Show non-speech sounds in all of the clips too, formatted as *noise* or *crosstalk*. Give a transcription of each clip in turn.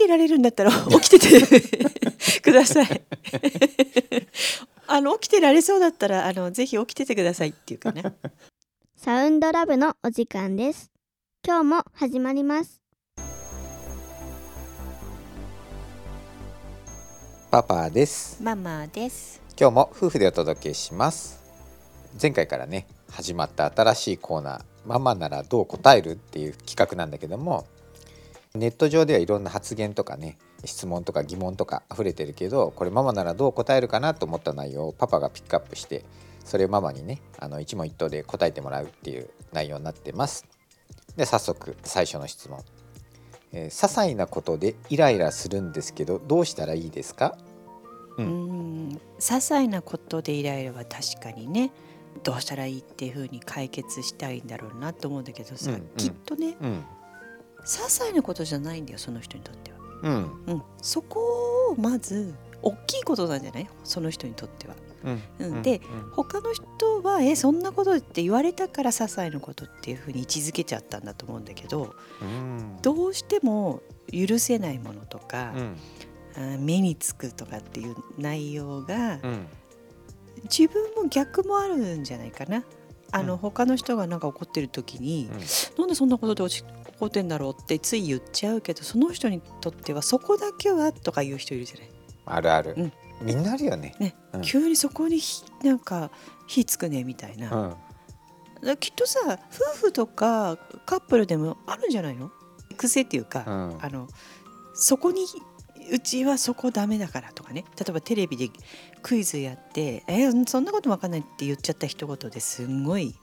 てられるんだったら起きてて *laughs* ください。あの起きてられそうだったらあのぜひ起きててくださいっていうかね。サウンドラブのお時間です。今日も始まります。パパです。ママです。今日も夫婦でお届けします。前回からね始まった新しいコーナーママならどう答えるっていう企画なんだけどもネット上ではいろんな発言とかね質問とか疑問とか溢れてるけどこれママならどう答えるかなと思った内容をパパがピックアップしてそれをママにねあの一問一答で答えてもらうっていう内容になってます。で早速最初の質問、えー些細なことでイライラするんですけどどうしたらいいですか？ううんん些細なことでイライラは確かにねどうしたらいいっていう風に解決したいんだろうなと思うんだけどさ、うんうん。きっとねうん些細なことじゃないんだよその人にとっては、うん。うん、そこをまず大きいことなんじゃない？その人にとっては。うん。うん。で他の人は「えそんなこと?」って言われたから些細なことっていう風に位置づけちゃったんだと思うんだけどうん。どうしても許せないものとか、うん。あ目につくとかっていう内容がうん。自分も逆もあるんじゃないかな。あの、うん。他の人がなんか怒ってる時に、うん。なんでそんなことで落ち怒ってんだろうってつい言っちゃうけどその人にとってはそこだけはとか言う人いるじゃない？あるある、うん。みんなあるよね。ね、うん。急にそこにひなんか火つくねみたいな。うん。きっとさ夫婦とかカップルでもあるんじゃないの？癖っていうか、うん。あのそこにうちはそこダメだからとかね。例えばテレビでクイズやって「えーそんなこと分かんない」って言っちゃった一言ですんごい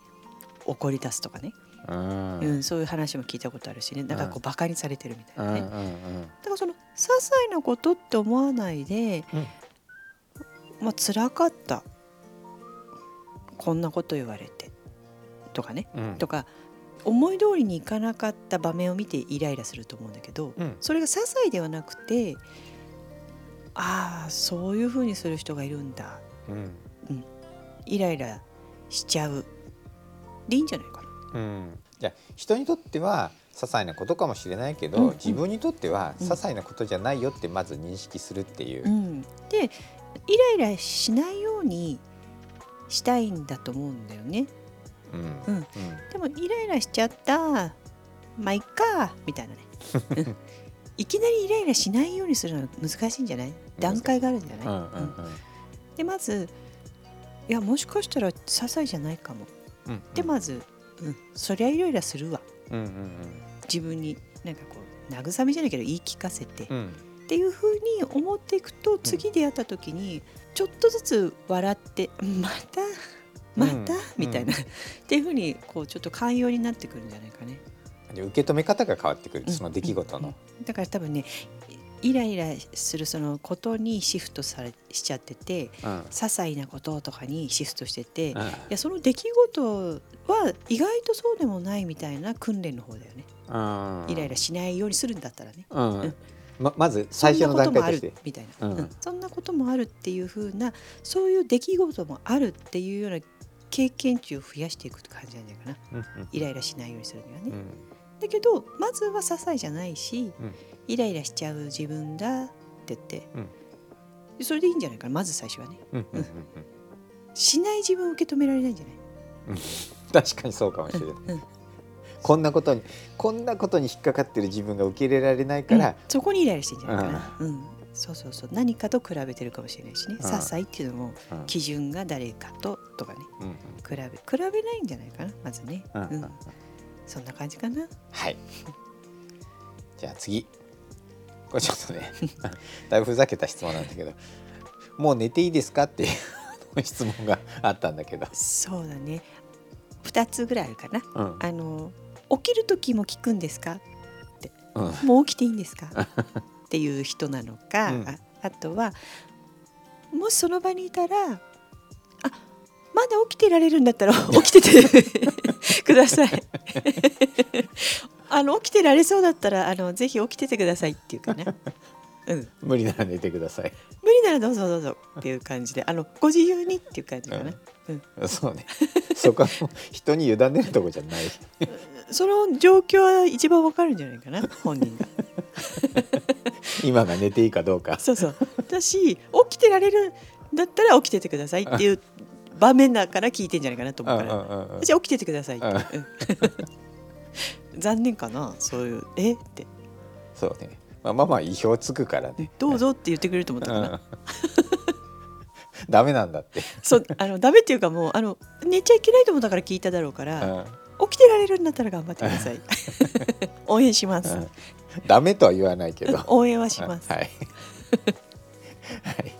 怒り出すとかね、うん。うんそういう話も聞いたことあるしね。だからこうバカにされてるみたいなね、うんうんだからその些細なことって思わないで、うん。まあ辛かった。こんなこと言われて。とかね。うん。とか思い通りにいかなかった場面を見てイライラすると思うんだけど、うん。それが些細ではなくてああそういうふうにする人がいるんだ。うん。イライラしちゃう。でいいんじゃない？かな。うん。いや人にとっては些細なことかもしれないけど、うん。うん自分にとってはうん。些細なことじゃないよってまず認識するっていう。うん、でイライラしないようにしたいんだと思うんだよね。うん。うん。でもイライラしちゃったまあいっかみたいなね。*laughs* うん。いきなりイライラしないようにするのは難しいんじゃない？段階があるんじゃない、うんうん。うん。でまずいやもしかしたら些細じゃないかも。うんうん。でまず、うん、そりゃイライラするわ。うんうん自分になんかこう慰めじゃないけど言い聞かせて、っうん。うんていうふうに思っていくと次出会った時にちょっとずつ笑って「またまた？うん。みたいな、っていうふうにこうちょっと寛容になってくるんじゃないかね。で受け止め方が変わってくる、うん。その出来事の。だから多分ねイライラするそのことにシフトされしちゃっててうん。些細なこととかにシフトしてて、いうん。やその出来事は意外とそうでもないみたいな訓練の方だよね。うん。イライラしないようにするんだったらね。うん。うん。ままず最初の段階として。そんなこともある。みたいな、うん。うん。そんなこともあるっていう風なそういう出来事もあるっていうような経験値を増やしていくって感じなんじゃないかな。イライラしないようにするにはね、うんだけどまずは些細じゃないし、うん。イライラしちゃう自分だって言って、それでいいんじゃないかなまず最初はね。うんうんうんしない自分を受け止められないんじゃない？うん。確かにそうかもしれない。うん。こんなことにこんなことに引っかかってる自分が受け入れられないから、うん。そこにイライラしてんじゃないかな、うん。そうそうそう。何かと比べてるかもしれないしね、ん些細っていうのもうん。基準が誰かととかね。うんうん。比べ比べないんじゃないかなまずね、うんうん。うんそんな感じかなはい。じゃあ次。これちょっとね、*laughs* だいぶふざけた質問なんだけど、もう寝ていいですか？っていう質問があったんだけど。そうだね2つぐらいあるかなうん。あの起きる時も聞くんですか？うん。もう起きていいんですか？*laughs* っていう人なのか、うんああとはもしその場にいたらあまだ起きてられるんだったら *laughs* 起きててください。*laughs* あの起きてられそうだったらあのぜひ起きててくださいっていうかね、うん、無理なら寝てください。無理ならどうぞどうぞっていう感じであのご自由にっていう感じかな、そうね。そこは人に委ねるとこじゃない。その状況は一番わかるんじゃないかな本人が。*laughs* 今が寝ていいかどうか。そうそう。だし起きてられるんだったら起きててくださいっていう場面だから聞いてんじゃないかなと思うから、じゃあ起きててくださいって、*laughs* 残念かな。そういうえ？って。そうね、まあ、ママは意表つくからね。どうぞって言ってくれると思ったかな、うん。*laughs* ダメなんだって、そうあのダメっていうかもうあの寝ちゃいけないと思ったから聞いただろうかうら、ん。起きてられるんだったら頑張ってください。*laughs* 応援します、うん。ダメとは言わないけど。応援はします、はい、はい、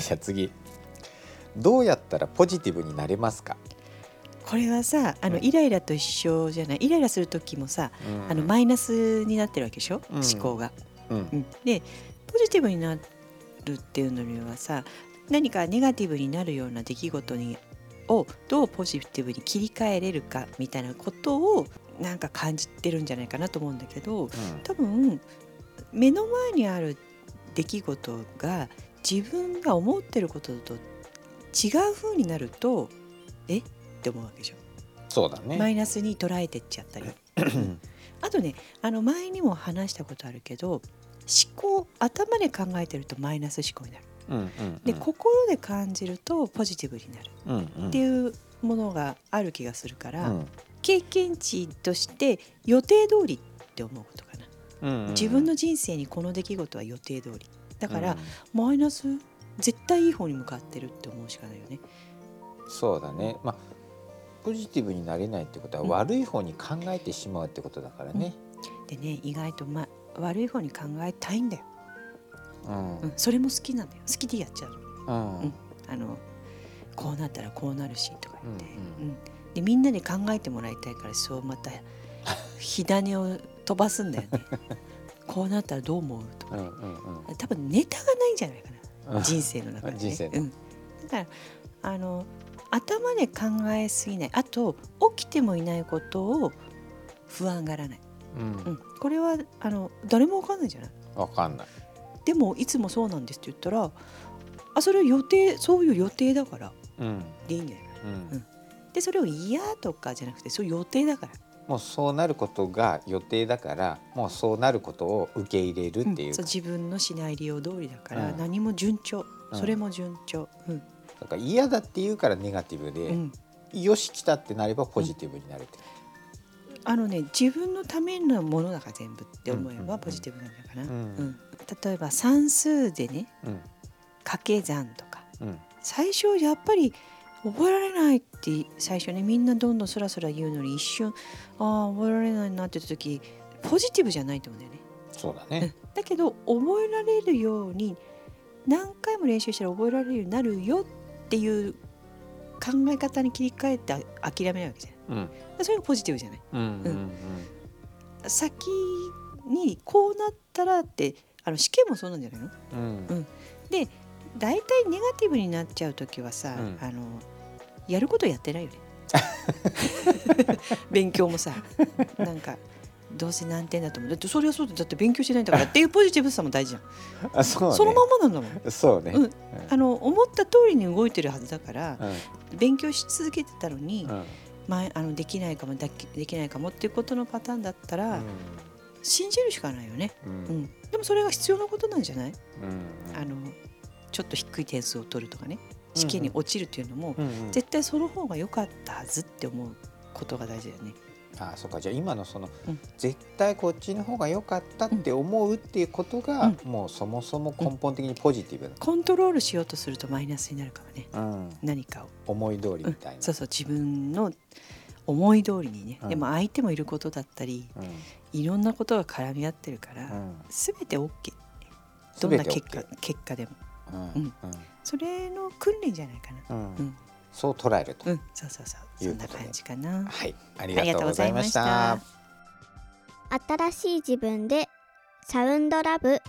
じゃあ次どうやったらポジティブになれますか、これはさあのうん。イライラと一緒じゃないイライラする時もさ、うん。あのマイナスになってるわけでしょ、うん。思考が。でポジティブになるっていうのにはさ何かネガティブになるような出来事にをどうポジティブに切り替えれるかみたいなことをなんか感じてるんじゃないかなと思うんだけど多分目の前にある出来事が自分が思ってることと違う風になるとえ？って思うわけでしょ。そうだね、マイナスに捉えてっちゃったり。*clears throat* あとねあの前にも話したことあるけど思考頭で考えてるとマイナス思考になる。うんうんうん。で心で感じるとポジティブになる。うんうん。っていうものがある気がするから、うん。経験値として予定通りって思うことかな、うんうん。自分の人生にこの出来事は予定通り。だから、うん。マイナス絶対いい方に向かってるって思うしかないよね。そうだね。まあポジティブになれないってことはうん。悪い方に考えてしまうってことだからね、でね意外と、ま、悪い方に考えたいんだよ、うん。うん、それも好きなんだよ。好きでやっちゃううん。うん。あのこうなったらこうなるしとか言って、うんうん。でみんなで考えてもらいたいからそうまた火種を飛ばすんだよね。*laughs* こうなったらどう思うとかうんうんうん。多分ネタがないんじゃないかうな。ん *laughs* 人生の中で、ね、人生の。うん、だからあの頭で考えすぎない。あと起きてもいないことを不安がらない、うん。うん、これはあの誰もわかんないじゃない。わかんない。でもいつもそうなんですって言ったらあそれは予定そういう予定だから。うん。でいいんじゃない。うん。うん。でそれを嫌とかじゃなくてそういう予定だからもうそうなることが予定だからもうそうなることを受け入れるっていうか。うん。自分のシナリオ通りだから、うん。何も順調。うん。それも順調、うん。だから嫌だって言うからネガティブで、うん。よし来たってなればポジティブになるって、あのね自分のためのものだから全部って思えばポジティブなんだから、うん。うん。例えば算数でねうん。掛け算とか。うん。最初やっぱり覚えられないって最初ねみんなどんどんスラスラ言うのに一瞬ああ覚えられないなって言った時ポジティブじゃないと思うんだよね。そうだね。うん。だけど覚えられるように何回も練習したら覚えられるようになるよっていう考え方に切り替えてあ諦めないわけじゃない。うん。それがポジティブじゃない。うん。うん。先にこうなったらってあの試験もそうなんじゃないの？うん。うん。で大体ネガティブになっちゃう時はさ、うん。あのやることやってないよね。*laughs* 勉強もさなんかどうせ何点だと思う。だってそれはそうだだって勉強してないんだから。っていうポジティブさも大事じゃん、あそうね。そのままなんだもん。そうね。うん。あの思った通りに動いてるはずだからうん。勉強し続けてたのに、うん。前あのできないかもだきできないかもっていうことのパターンだったら、信じるしかないよね、うん。でもそれが必要なことなんじゃない？うん。あのちょっと低い点数を取るとかね試験に落ちるっていうのも、うんうん。絶対その方が良かったはずって思うことが大事だよね。あそうか。じゃあ今のその、うん。絶対こっちの方が良かったって思うっていうことが、もうそもそも根本的にポジティブコントロールしようとするとマイナスになるかもね。な、うん、何かを、思い通りうんみたいな、そうそう。自分の思い通りにね、うん。でも相手もいることだったりいろんなことが絡み合ってるから、うん。うん全て OK どんな結果結果でも。うん。うんそれの訓練じゃないかな。うん。うん。そう捉えると、うん、そうそうそう、そんな感じかな。はい。あありがとうございました。新しい自分でサウンドラブ